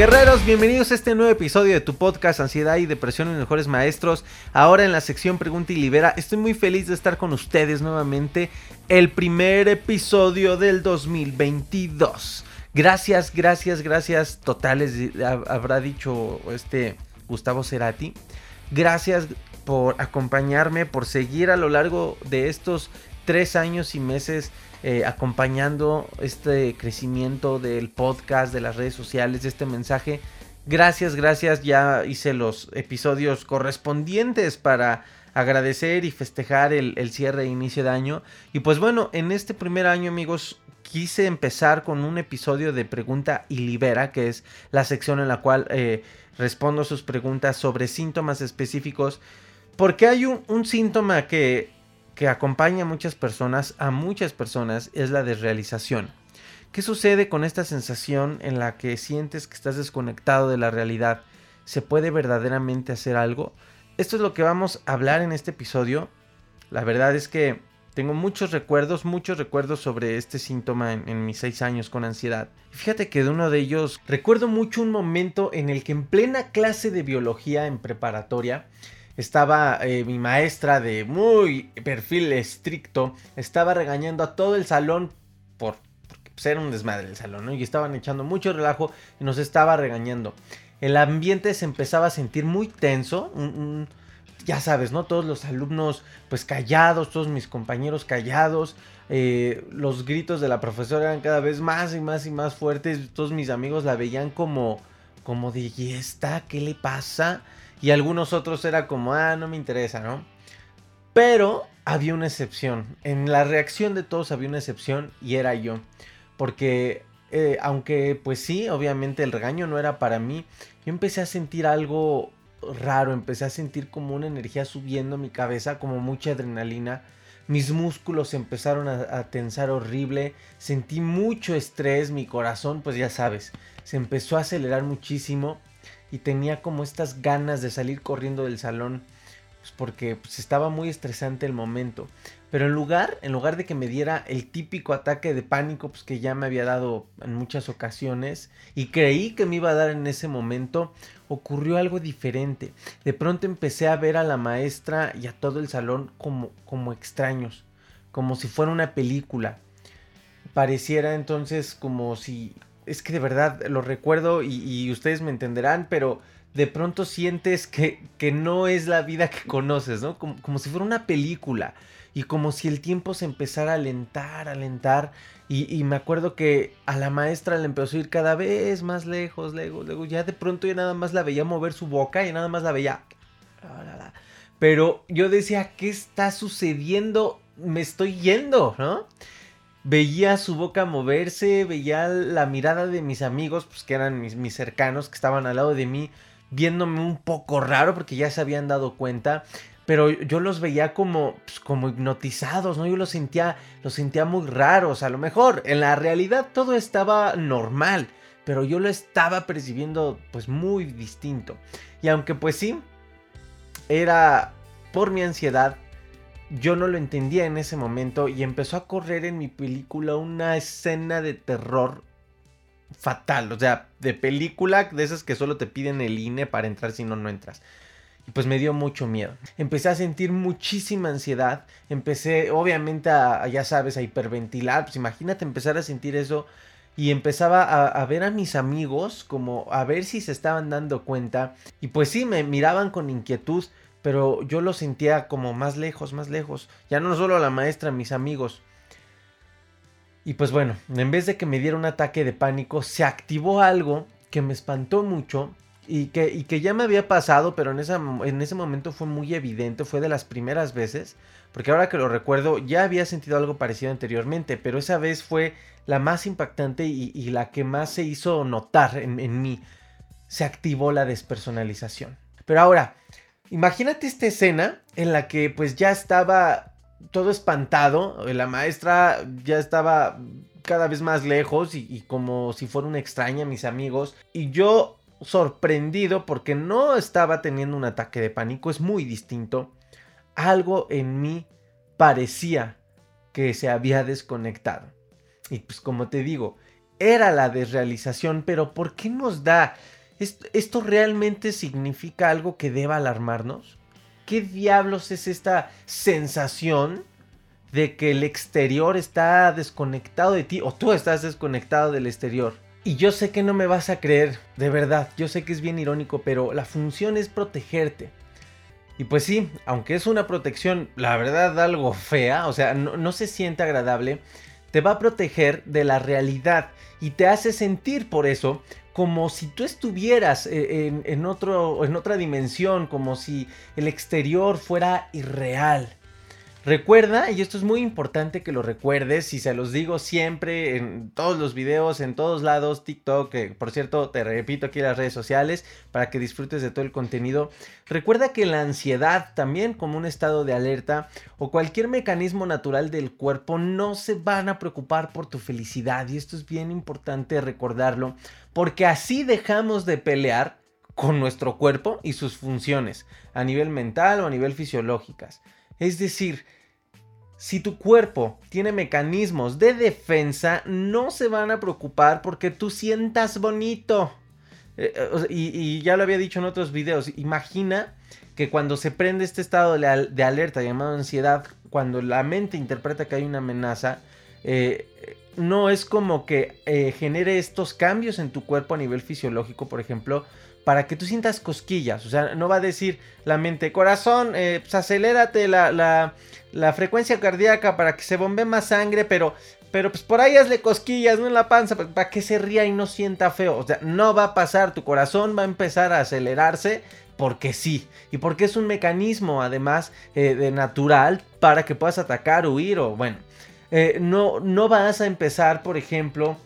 Guerreros, bienvenidos a este nuevo episodio de tu podcast Ansiedad y Depresión en Mejores Maestros. Ahora en la sección Pregunta y Libera, estoy muy feliz de estar con ustedes nuevamente. El primer episodio del 2022. Gracias, gracias, gracias totales, habrá dicho este Gustavo Cerati. Gracias por acompañarme, por seguir a lo largo de estos tres años y meses eh, acompañando este crecimiento del podcast, de las redes sociales, de este mensaje. Gracias, gracias. Ya hice los episodios correspondientes para agradecer y festejar el, cierre e inicio de año. Y pues bueno, en este primer año, amigos, quise empezar con un episodio de Pregunta y Libera, que es la sección en la cual eh, respondo sus preguntas sobre síntomas específicos. Porque hay un síntoma que que acompaña a muchas personas, a muchas personas, es la desrealización. ¿Qué sucede con esta sensación en la que sientes que estás desconectado de la realidad? ¿Se puede verdaderamente hacer algo? Esto es lo que vamos a hablar en este episodio. La verdad es que tengo muchos recuerdos, muchos recuerdos sobre este síntoma en, en, mis seis años con ansiedad. Fíjate que de uno de ellos recuerdo mucho un momento en el que en plena clase de biología en preparatoria estaba eh, mi maestra de muy perfil estricto, estaba regañando a todo el salón por, ser pues, un desmadre el salón, ¿no? Y estaban echando mucho relajo y nos estaba regañando. El ambiente se empezaba a sentir muy tenso, ya sabes, ¿no? Todos los alumnos pues callados, todos mis compañeros callados, eh, los gritos de la profesora eran cada vez más y más y más fuertes, todos mis amigos la veían como, como de, ¿y esta? ¿Qué le pasa? Y algunos otros era como, ah, no me interesa, ¿no? Pero había una excepción. En la reacción de todos había una excepción y era yo. Porque eh, aunque pues sí, obviamente el regaño no era para mí, yo empecé a sentir algo raro, empecé a sentir como una energía subiendo mi cabeza, como mucha adrenalina. Mis músculos empezaron a, a, tensar horrible, sentí mucho estrés, mi corazón, pues ya sabes, se empezó a acelerar muchísimo y tenía como estas ganas de salir corriendo del salón pues porque pues, estaba muy estresante el momento. Pero en lugar, en lugar de que me diera el típico ataque de pánico pues, que ya me había dado en muchas ocasiones y creí que me iba a dar en ese momento, ocurrió algo diferente. De pronto empecé a ver a la maestra y a todo el salón como, como extraños, como si fuera una película. Pareciera entonces como si es que de verdad lo recuerdo y, ustedes me entenderán, pero de pronto sientes que, que, no es la vida que conoces, ¿no? Como, si fuera una película y como si el tiempo se empezara a alentar, a alentar. Y, me acuerdo que a la maestra le empezó a ir cada vez más lejos, lejos, lejos. Ya de pronto ya nada más la veía mover su boca y nada más la veía. Pero yo decía, ¿qué está sucediendo? Me estoy yendo, ¿no? Veía su boca moverse, veía la mirada de mis amigos, pues que eran mis, mis, cercanos, que estaban al lado de mí, viéndome un poco raro porque ya se habían dado cuenta. Pero yo los veía como, pues, como hipnotizados, ¿no? Yo los sentía, los sentía muy raros. A lo mejor en la realidad todo estaba normal, pero yo lo estaba percibiendo pues muy distinto. Y aunque pues sí, era por mi ansiedad, yo no lo entendía en ese momento y empezó a correr en mi película una escena de terror fatal, o sea, de película de esas que solo te piden el INE para entrar si no, no entras. Y pues me dio mucho miedo. Empecé a sentir muchísima ansiedad, empecé obviamente a, ya sabes, a hiperventilar, pues imagínate empezar a sentir eso y empezaba a, ver a mis amigos como a ver si se estaban dando cuenta y pues sí, me miraban con inquietud, pero yo lo sentía como más lejos, más lejos, ya no solo la maestra, mis amigos. Y pues bueno, en vez de que me diera un ataque de pánico, se activó algo que me espantó mucho y que, y que ya me había pasado, pero en, en ese momento fue muy evidente, fue de las primeras veces, porque ahora que lo recuerdo ya había sentido algo parecido anteriormente, pero esa vez fue la más impactante y, la que más se hizo notar en, mí. Se activó la despersonalización. Pero ahora, imagínate esta escena en la que pues ya estaba todo espantado, la maestra ya estaba cada vez más lejos y, y, como si fuera una extraña, mis amigos. Y yo sorprendido porque no estaba teniendo un ataque de pánico, es muy distinto. Algo en mí parecía que se había desconectado. Y pues como te digo, era la desrealización, pero ¿por qué nos da? ¿Esto realmente significa algo que deba alarmarnos? ¿Qué diablos es esta sensación de que el exterior está desconectado de ti o tú estás desconectado del exterior? Y yo sé que no me vas a creer, de verdad, yo sé que es bien irónico, pero la función es protegerte. Y pues sí, aunque es una protección, la verdad, algo fea, o sea, no, no se siente agradable, te va a proteger de la realidad y te hace sentir por eso como si tú estuvieras eh, en, otro, en otra dimensión, como si el exterior fuera irreal. Recuerda, y esto es muy importante que lo recuerdes, y se los digo siempre en todos los videos, en todos lados, TikTok, que por cierto te repito aquí en las redes sociales para que disfrutes de todo el contenido. Recuerda que la ansiedad también como un estado de alerta o cualquier mecanismo natural del cuerpo no se van a preocupar por tu felicidad y esto es bien importante recordarlo porque así dejamos de pelear con nuestro cuerpo y sus funciones a nivel mental o a nivel fisiológicas. Es decir, si tu cuerpo tiene mecanismos de defensa, no se van a preocupar porque tú sientas bonito. Eh, eh, y, ya lo había dicho en otros videos, imagina que cuando se prende este estado de, alerta llamado ansiedad, cuando la mente interpreta que hay una amenaza, eh, no es como que genere estos cambios en tu cuerpo a nivel fisiológico, por ejemplo, para que tú sientas cosquillas. O sea, no va a decir la mente, corazón, eh, pues acelérate la, la, frecuencia cardíaca para que se bombee más sangre, pero, pero pues por ahí hazle cosquillas, no en la panza, para que se ría y no sienta feo. O sea, no va a pasar, tu corazón va a empezar a acelerarse porque sí. Y porque es un mecanismo, además, eh, de natural para que puedas atacar, huir o bueno. Eh, no, no vas a empezar, por ejemplo,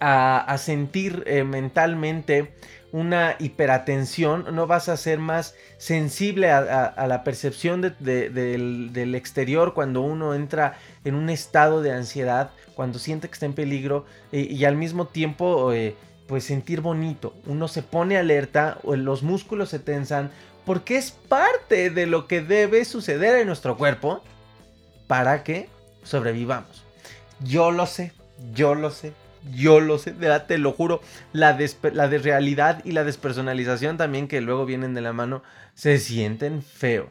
a, a sentir mentalmente una hiperatención, no vas a ser más sensible a, la percepción del, exterior cuando uno entra en un estado de ansiedad, cuando siente que está en peligro y al mismo tiempo eh, pues sentir bonito. Uno se pone alerta, los músculos se tensan, porque es parte de lo que debe suceder en nuestro cuerpo para que sobrevivamos. Yo lo sé, yo lo sé, yo lo sé, te lo juro, la, la desrealidad y la despersonalización también que luego vienen de la mano se sienten feo.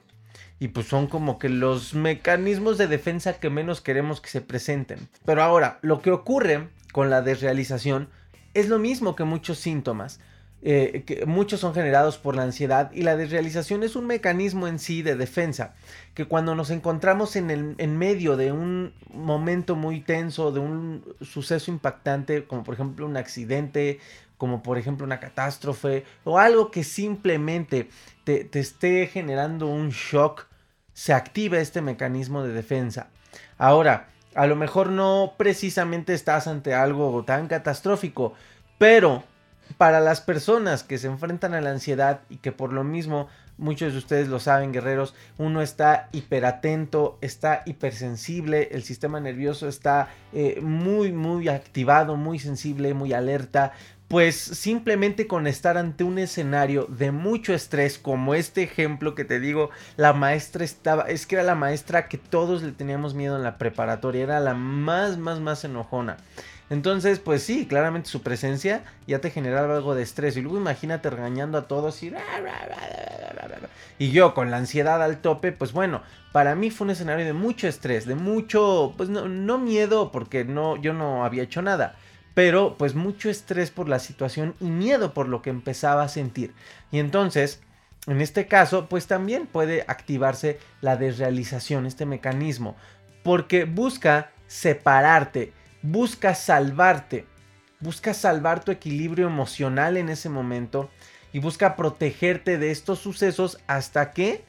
Y pues son como que los mecanismos de defensa que menos queremos que se presenten. Pero ahora, lo que ocurre con la desrealización es lo mismo que muchos síntomas. Eh, que muchos son generados por la ansiedad y la desrealización es un mecanismo en sí de defensa, que cuando nos encontramos en, el, en medio de un momento muy tenso, de un suceso impactante, como por ejemplo un accidente, como por ejemplo una catástrofe, o algo que simplemente te, te esté generando un shock, se activa este mecanismo de defensa. Ahora, a lo mejor no precisamente estás ante algo tan catastrófico, pero para las personas que se enfrentan a la ansiedad y que por lo mismo muchos de ustedes lo saben guerreros, uno está hiperatento, está hipersensible, el sistema nervioso está eh, muy muy activado, muy sensible, muy alerta, pues simplemente con estar ante un escenario de mucho estrés, como este ejemplo que te digo, la maestra estaba, es que era la maestra que todos le teníamos miedo en la preparatoria, era la más, más, más enojona. Entonces, pues sí, claramente su presencia ya te generaba algo de estrés. Y luego imagínate regañando a todos y... Y yo con la ansiedad al tope, pues bueno, para mí fue un escenario de mucho estrés, de mucho, pues no, no miedo porque no, yo no había hecho nada. pero pues mucho estrés por la situación y miedo por lo que empezaba a sentir. Y entonces, en este caso, pues también puede activarse la desrealización, este mecanismo, porque busca separarte, busca salvarte, busca salvar tu equilibrio emocional en ese momento y busca protegerte de estos sucesos hasta que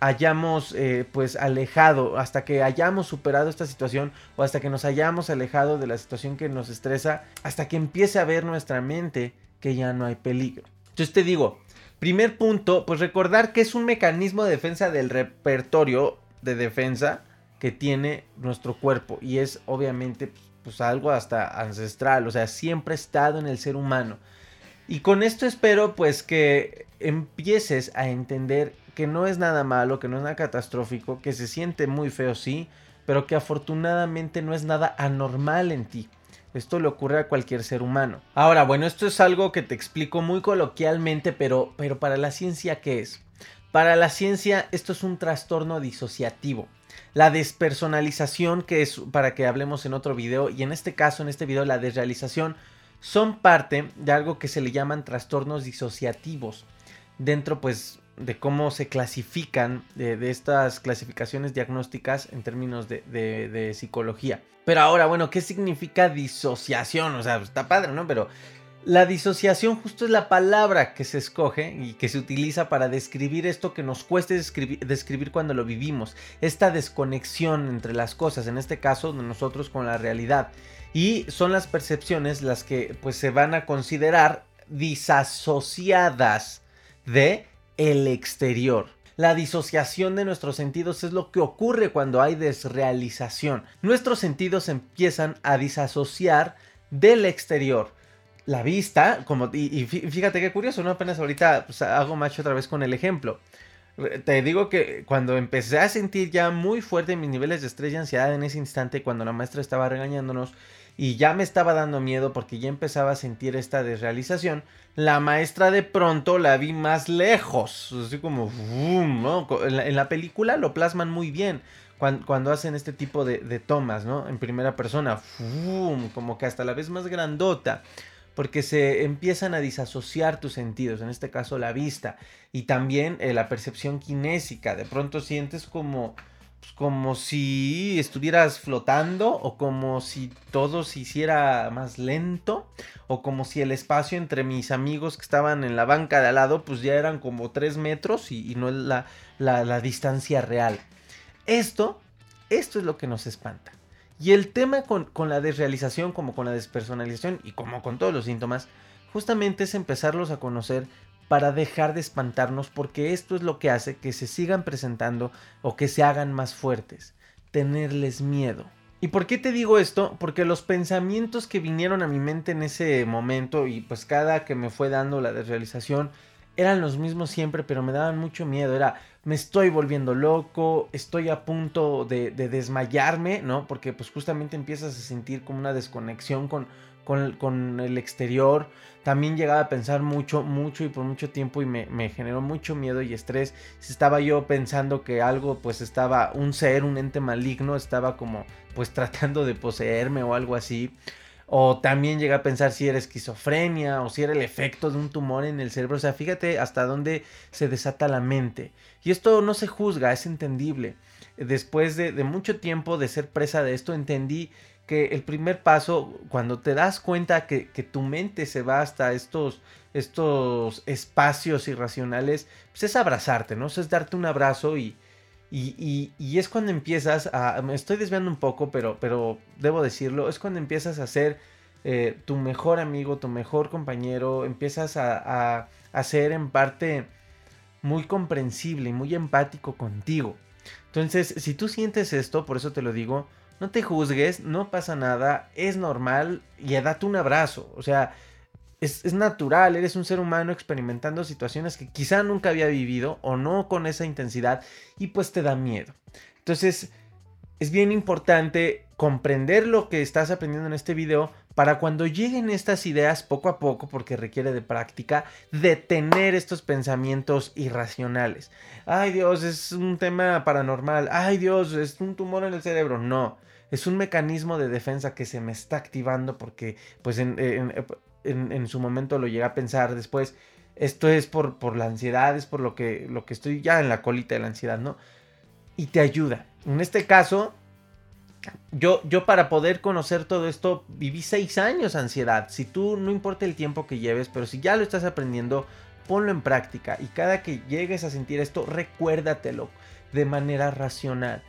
hayamos eh, pues alejado, hasta que hayamos superado esta situación o hasta que nos hayamos alejado de la situación que nos estresa, hasta que empiece a ver nuestra mente que ya no hay peligro. Entonces te digo, primer punto, pues recordar que es un mecanismo de defensa del repertorio de defensa que tiene nuestro cuerpo y es obviamente pues algo hasta ancestral, o sea, siempre ha estado en el ser humano. Y con esto espero pues que empieces a entender que no es nada malo, que no es nada catastrófico, que se siente muy feo, sí, pero que afortunadamente no es nada anormal en ti. Esto le ocurre a cualquier ser humano. Ahora, bueno, esto es algo que te explico muy coloquialmente, pero, pero para la ciencia, ¿qué es? Para la ciencia, esto es un trastorno disociativo. La despersonalización, que es para que hablemos en otro video, y en este caso, en este video, la desrealización, son parte de algo que se le llaman trastornos disociativos. Dentro, pues, de cómo se clasifican de, estas clasificaciones diagnósticas en términos de, psicología. Pero ahora, bueno, ¿qué significa disociación? O sea, está padre, ¿no? Pero la disociación justo es la palabra que se escoge y que se utiliza para describir esto que nos cuesta describir, cuando lo vivimos. Esta desconexión entre las cosas, en este caso de nosotros con la realidad. Y son las percepciones las que pues se van a considerar disasociadas de el exterior. La disociación de nuestros sentidos es lo que ocurre cuando hay desrealización. Nuestros sentidos empiezan a disasociar del exterior. La vista, como, y, fíjate qué curioso, ¿no? Apenas ahorita pues, hago macho otra vez con el ejemplo. Te digo que cuando empecé a sentir ya muy fuerte mis niveles de estrés y ansiedad en ese instante, cuando la maestra estaba regañándonos, y ya me estaba dando miedo porque ya empezaba a sentir esta desrealización, la maestra de pronto la vi más lejos, así como, en, la, película lo plasman muy bien cuando, hacen este tipo de, tomas, ¿no? En primera persona, como que hasta la vez más grandota porque se empiezan a disasociar tus sentidos, en este caso la vista, y también eh, la percepción kinésica. De pronto sientes como pues, como si estuvieras flotando o como si todo se hiciera más lento o como si el espacio entre mis amigos que estaban en la banca de al lado pues ya eran como 3 metros y, no la, la, distancia real. Esto, esto es lo que nos espanta. Y el tema con, con la desrealización como con la despersonalización y como con todos los síntomas justamente es empezarlos a conocer para dejar de espantarnos porque esto es lo que hace que se sigan presentando o que se hagan más fuertes, tenerles miedo. ¿Y por qué te digo esto? Porque los pensamientos que vinieron a mi mente en ese momento y pues cada que me fue dando la desrealización eran los mismos siempre, pero me daban mucho miedo. Era, me estoy volviendo loco, estoy a punto de, de desmayarme, ¿no? Porque pues justamente empiezas a sentir como una desconexión con, con, el exterior. También llegaba a pensar mucho, mucho y por mucho tiempo y me, generó mucho miedo y estrés. Estaba yo pensando que algo pues estaba, un ser, un ente maligno, estaba como pues tratando de poseerme o algo así. O también llega a pensar si era esquizofrenia o si era el efecto de un tumor en el cerebro. O sea, fíjate hasta dónde se desata la mente. Y esto no se juzga, es entendible. Después de, mucho tiempo de ser presa de esto, entendí que el primer paso, cuando te das cuenta que, tu mente se va hasta estos, estos espacios irracionales, pues es abrazarte, ¿no? es darte un abrazo y, y, es cuando empiezas a... Me estoy desviando un poco, pero, pero debo decirlo, es cuando empiezas a ser eh, tu mejor amigo, tu mejor compañero, empiezas a, a, a ser en parte muy comprensible y muy empático contigo. Entonces, si tú sientes esto, por eso te lo digo, no te juzgues, no pasa nada, es normal y date un abrazo. O sea, es, natural, eres un ser humano experimentando situaciones que quizá nunca había vivido o no con esa intensidad y pues te da miedo. Entonces, es bien importante comprender lo que estás aprendiendo en este video para cuando lleguen estas ideas poco a poco, porque requiere de práctica, detener estos pensamientos irracionales. Ay Dios, es un tema paranormal. Ay Dios, es un tumor en el cerebro. No, es un mecanismo de defensa que se me está activando porque pues en, su momento lo llegué a pensar después. Esto es por, por la ansiedad, es por lo que, lo que estoy ya en la colita de la ansiedad, ¿no? Y te ayuda. En este caso, yo, yo para poder conocer todo esto viví seis años ansiedad. Si tú no importa el tiempo que lleves, pero si ya lo estás aprendiendo, ponlo en práctica. Y cada que llegues a sentir esto, recuérdatelo de manera racional.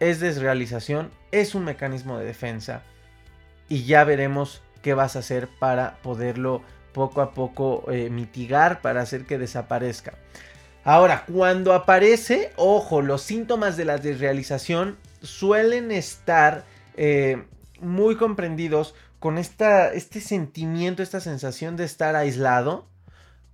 Es desrealización, es un mecanismo de defensa. Y ya veremos qué vas a hacer para poderlo poco a poco eh, mitigar, para hacer que desaparezca. Ahora, cuando aparece, ojo, los síntomas de la desrealización suelen estar eh, muy comprendidos con esta, este sentimiento, esta sensación de estar aislado,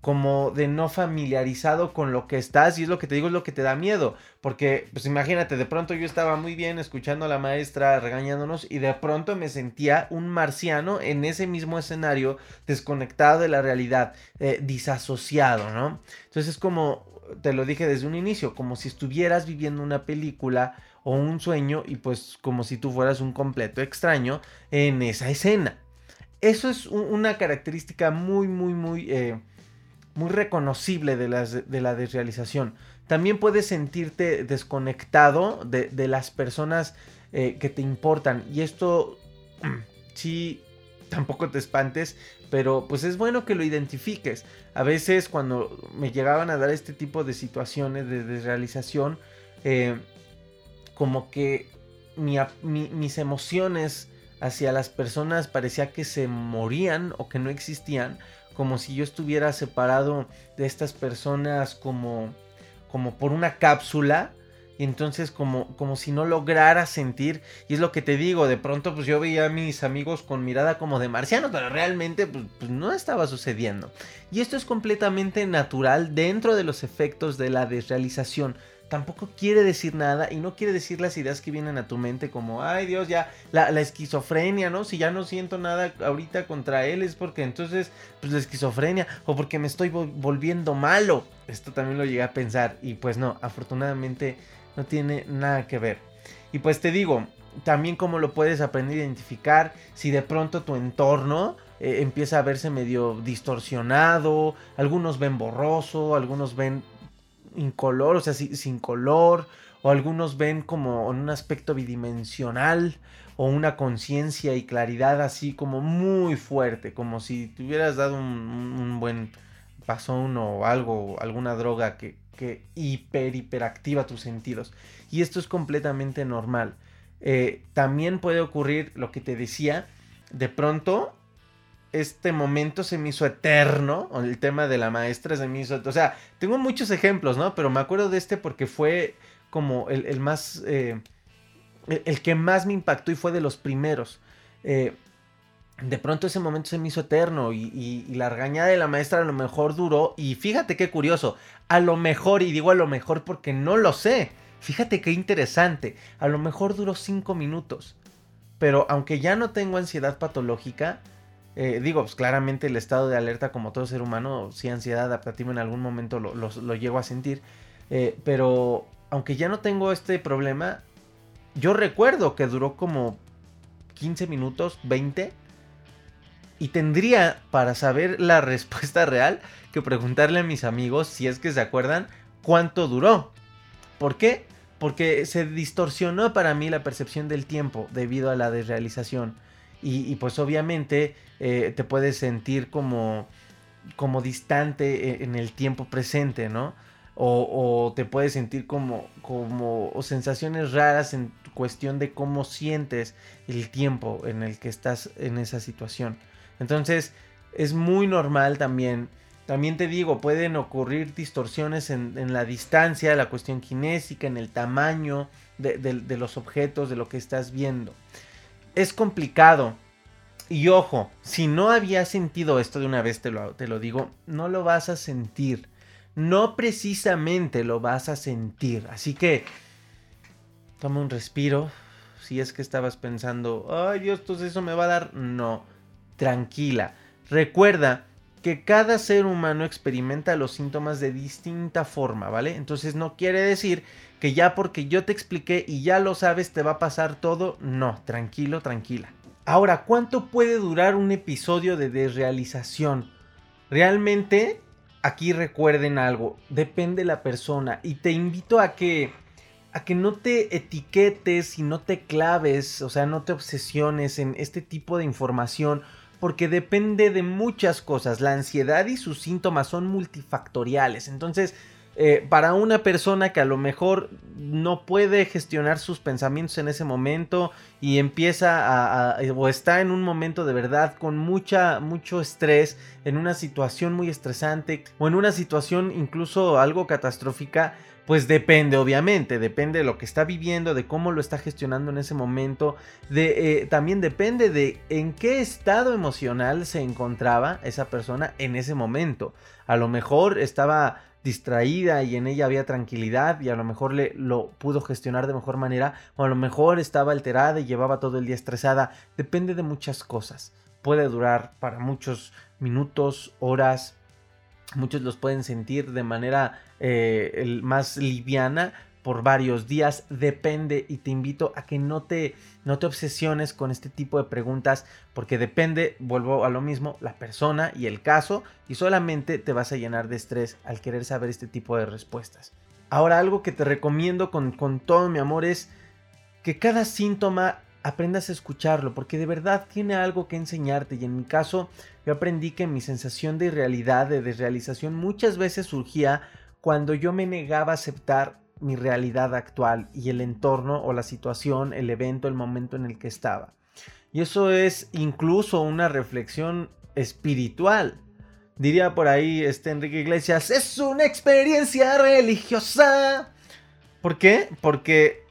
como de no familiarizado con lo que estás y es lo que te digo es lo que te da miedo porque pues imagínate de pronto yo estaba muy bien escuchando a la maestra regañándonos y de pronto me sentía un marciano en ese mismo escenario desconectado de la realidad eh, disasociado no entonces es como te lo dije desde un inicio como si estuvieras viviendo una película o un sueño y pues como si tú fueras un completo extraño en esa escena. Eso es una característica muy muy muy eh, muy reconocible de, las, de la desrealización. También puedes sentirte desconectado de, las personas eh, que te importan. Y esto sí, tampoco te espantes, pero pues es bueno que lo identifiques. A veces cuando me llegaban a dar este tipo de situaciones de desrealización, eh, como que mis emociones hacia las personas parecía que se morían o que no existían como si yo estuviera separado de estas personas como, como por una cápsula. Y entonces como, como si no lograra sentir, y es lo que te digo, de pronto pues yo veía a mis amigos con mirada como de marciano, pero realmente pues, pues no estaba sucediendo. Y esto es completamente natural dentro de los efectos de la desrealización tampoco quiere decir nada y no quiere decir las ideas que vienen a tu mente como, ay Dios, ya la, esquizofrenia, ¿no? Si ya no siento nada ahorita contra él es porque entonces, pues la esquizofrenia o porque me estoy volviendo malo. Esto también lo llegué a pensar y pues no, afortunadamente no tiene nada que ver. Y pues te digo, también cómo lo puedes aprender a identificar si de pronto tu entorno eh, empieza a verse medio distorsionado, algunos ven borroso, algunos ven incolor, o sea, sin color, o algunos ven como un aspecto bidimensional, o una conciencia y claridad así como muy fuerte, como si te hubieras dado un, buen pasón o algo, alguna droga que, que hiper, hiperactiva tus sentidos. Y esto es completamente normal. Eh, también puede ocurrir lo que te decía, de pronto este momento se me hizo eterno. El tema de la maestra se me hizo. O sea, tengo muchos ejemplos, ¿no? Pero me acuerdo de este porque fue como el, más. Eh, el, que más me impactó y fue de los primeros. Eh, de pronto ese momento se me hizo eterno y, y, la regañada de la maestra a lo mejor duró. Y fíjate qué curioso. A lo mejor, y digo a lo mejor porque no lo sé. Fíjate qué interesante. A lo mejor duró cinco minutos. Pero aunque ya no tengo ansiedad patológica, eh, digo, pues claramente el estado de alerta, como todo ser humano, si ansiedad adaptativa en algún momento lo, lo, llego a sentir. Eh, pero aunque ya no tengo este problema, yo recuerdo que duró como 15 minutos, 20. Y tendría para saber la respuesta real que preguntarle a mis amigos, si es que se acuerdan, cuánto duró. ¿Por qué? Porque se distorsionó para mí la percepción del tiempo debido a la desrealización. Y, pues obviamente eh, te puedes sentir como, como distante en el tiempo presente, ¿no? O, te puedes sentir como, como sensaciones raras en cuestión de cómo sientes el tiempo en el que estás en esa situación. Entonces es muy normal también. También te digo, pueden ocurrir distorsiones en, la distancia, la cuestión kinésica, en el tamaño de los objetos, de lo que estás viendo es complicado. Y ojo, si no habías sentido esto de una vez, te lo, te lo digo, no lo vas a sentir. No precisamente lo vas a sentir. Así que toma un respiro. Si es que estabas pensando, ay Dios, pues eso me va a dar. No, tranquila. Recuerda que cada ser humano experimenta los síntomas de distinta forma, ¿vale? Entonces no quiere decir que ya porque yo te expliqué y ya lo sabes te va a pasar todo. No, tranquilo, tranquila. Ahora, ¿cuánto puede durar un episodio de desrealización? Realmente, aquí recuerden algo, depende de la persona y te invito a que a que no te etiquetes y no te claves, o sea, no te obsesiones en este tipo de información, porque depende de muchas cosas. La ansiedad y sus síntomas son multifactoriales. Entonces, eh, para una persona que a lo mejor no puede gestionar sus pensamientos en ese momento y empieza a, o está en un momento de verdad con mucha mucho estrés en una situación muy estresante o en una situación incluso algo catastrófica pues depende, obviamente, depende de lo que está viviendo, de cómo lo está gestionando en ese momento, de, eh, también depende de en qué estado emocional se encontraba esa persona en ese momento. A lo mejor estaba distraída y en ella había tranquilidad y a lo mejor le, lo pudo gestionar de mejor manera o a lo mejor estaba alterada y llevaba todo el día estresada. Depende de muchas cosas. Puede durar para muchos minutos, horas, Muchos los pueden sentir de manera eh, más liviana por varios días, depende y te invito a que no te, no te obsesiones con este tipo de preguntas porque depende, vuelvo a lo mismo, la persona y el caso y solamente te vas a llenar de estrés al querer saber este tipo de respuestas. Ahora algo que te recomiendo con, con todo mi amor es que cada síntoma aprendas a escucharlo, porque de verdad tiene algo que enseñarte. Y en mi caso, yo aprendí que mi sensación de irrealidad, de desrealización, muchas veces surgía cuando yo me negaba a aceptar mi realidad actual y el entorno o la situación, el evento, el momento en el que estaba. Y eso es incluso una reflexión espiritual. Diría por ahí este Enrique Iglesias, es una experiencia religiosa. ¿Por qué? Porque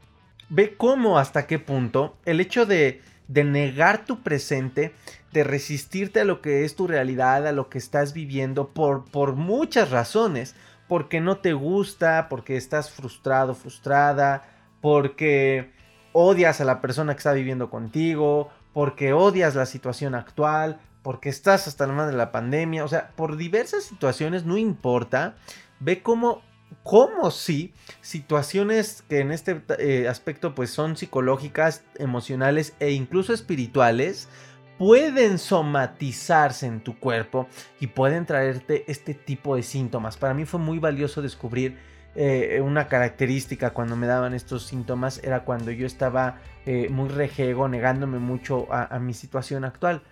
ve cómo hasta qué punto el hecho de, negar tu presente, de resistirte a lo que es tu realidad, a lo que estás viviendo por, por muchas razones, porque no te gusta, porque estás frustrado, frustrada, porque odias a la persona que está viviendo contigo, porque odias la situación actual, porque estás hasta la mano de la pandemia, o sea, por diversas situaciones, no importa, ve cómo como si situaciones que en este eh, aspecto pues son psicológicas, emocionales e incluso espirituales pueden somatizarse en tu cuerpo y pueden traerte este tipo de síntomas. Para mí fue muy valioso descubrir eh, una característica cuando me daban estos síntomas era cuando yo estaba eh, muy rejego, negándome mucho a mi situación actual.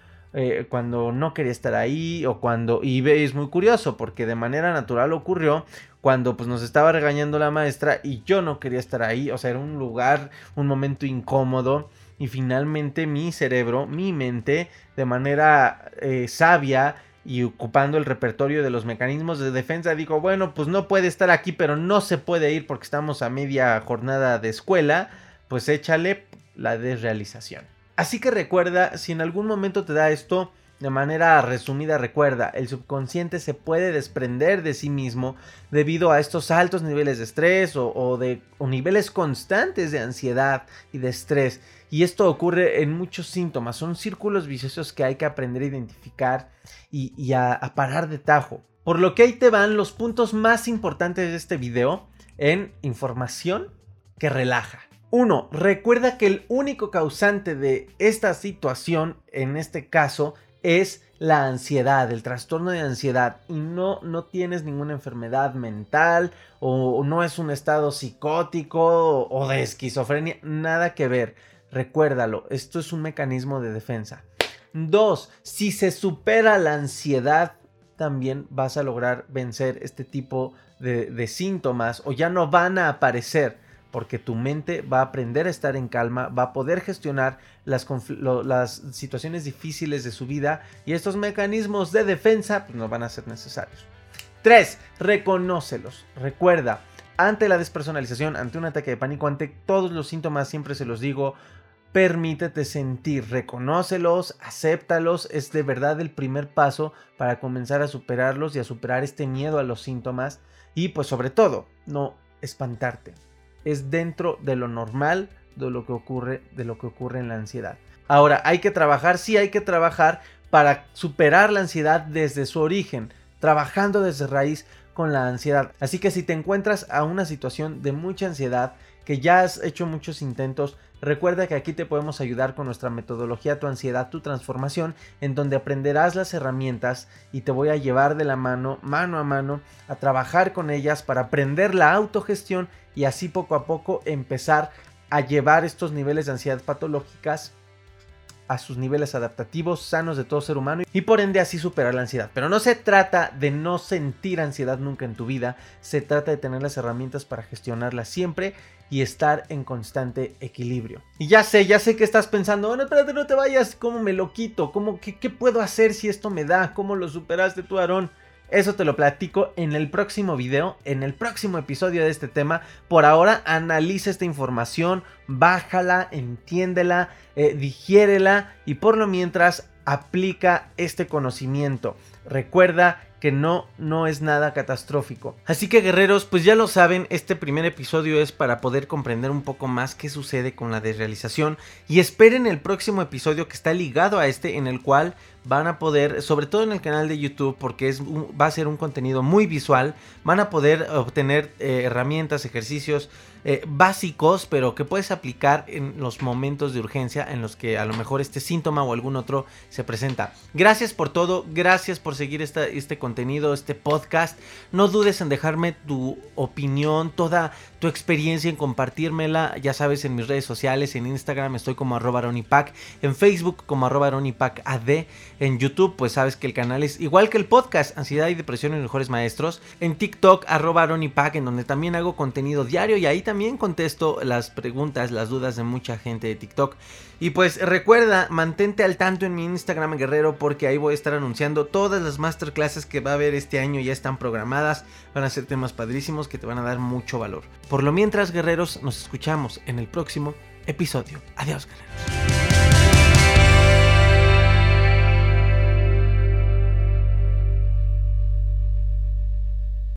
Cuando no quería estar ahí o cuando y es muy curioso porque de manera natural ocurrió cuando pues nos estaba regañando la maestra y yo no quería estar ahí, o sea, era un lugar, un momento incómodo y finalmente mi cerebro, mi mente de manera eh, sabia y ocupando el repertorio de los mecanismos de defensa, dijo, bueno, pues no puede estar aquí, pero no se puede ir porque estamos a media jornada de escuela, pues échale la desrealización. Así que recuerda, si en algún momento te da esto, de manera resumida, recuerda, el subconsciente se puede desprender de sí mismo debido a estos altos niveles de estrés o, de niveles constantes de ansiedad y de estrés. Y esto ocurre en muchos síntomas. Son círculos viciosos que hay que aprender a identificar y, a, parar de tajo. Por lo que ahí te van los puntos más importantes de este video en información que relaja. 1. Recuerda que el único causante de esta situación, en este caso, es la ansiedad, el trastorno de ansiedad y no, no tienes ninguna enfermedad mental o no es un estado psicótico o de esquizofrenia, nada que ver. Recuérdalo, esto es un mecanismo de defensa. 2. Si se supera la ansiedad, también vas a lograr vencer este tipo de síntomas o ya no van a aparecer porque tu mente va a aprender a estar en calma, va a poder gestionar las, situaciones difíciles de su vida y estos mecanismos de defensa pues, no van a ser necesarios. 3. Reconócelos. Recuerda, ante la despersonalización, ante un ataque de pánico, ante todos los síntomas, siempre se los digo, permítete sentir, reconócelos, acéptalos, es de verdad el primer paso para comenzar a superarlos y a superar este miedo a los síntomas y pues sobre todo, no espantarte es dentro de lo normal de lo que ocurre, de lo que ocurre en la ansiedad. Ahora, hay que trabajar, sí hay que trabajar para superar la ansiedad desde su origen, trabajando desde raíz con la ansiedad. Así que si te encuentras a una situación de mucha ansiedad, que ya has hecho muchos intentos, recuerda que aquí te podemos ayudar con nuestra metodología Tu ansiedad, tu transformación, en donde aprenderás las herramientas y te voy a llevar de la mano, mano a mano, a trabajar con ellas para aprender la autogestión y así poco a poco empezar a llevar estos niveles de ansiedad patológicas a sus niveles adaptativos sanos de todo ser humano y por ende así superar la ansiedad. Pero no se trata de no sentir ansiedad nunca en tu vida, se trata de tener las herramientas para gestionarla siempre y estar en constante equilibrio. Y ya sé, ya sé que estás pensando, bueno, espérate, no te vayas, ¿cómo me lo quito? ¿Cómo, qué, puedo hacer si esto me da? ¿Cómo lo superaste tú, Aarón? Eso te lo platico en el próximo video, en el próximo episodio de este tema. Por ahora, analiza esta información, bájala, entiéndela, eh, digiérela y por lo mientras aplica este conocimiento. Recuerda que no, no es nada catastrófico. Así que guerreros, pues ya lo saben, este primer episodio es para poder comprender un poco más qué sucede con la desrealización y esperen el próximo episodio que está ligado a este en el cual van a poder, sobre todo en el canal de YouTube, porque es va a ser un contenido muy visual, van a poder obtener eh, herramientas, ejercicios eh, básicos, pero que puedes aplicar en los momentos de urgencia en los que a lo mejor este síntoma o algún otro se presenta. Gracias por todo, gracias por seguir este contenido, este podcast. No dudes en dejarme tu opinión, toda tu experiencia en compartírmela, ya sabes, en mis redes sociales, en Instagram estoy como arroba aronipac, en Facebook como arroba ad, en YouTube pues sabes que el canal es igual que el podcast, Ansiedad y Depresión en Mejores Maestros, en TikTok arroba aronipac, en donde también hago contenido diario y ahí también contesto las preguntas, las dudas de mucha gente de TikTok. Y pues recuerda, mantente al tanto en mi Instagram guerrero porque ahí voy a estar anunciando todas las masterclasses que va a haber este año, ya están programadas, van a ser temas padrísimos que te van a dar mucho valor. Por lo mientras, guerreros, nos escuchamos en el próximo episodio. Adiós, guerreros.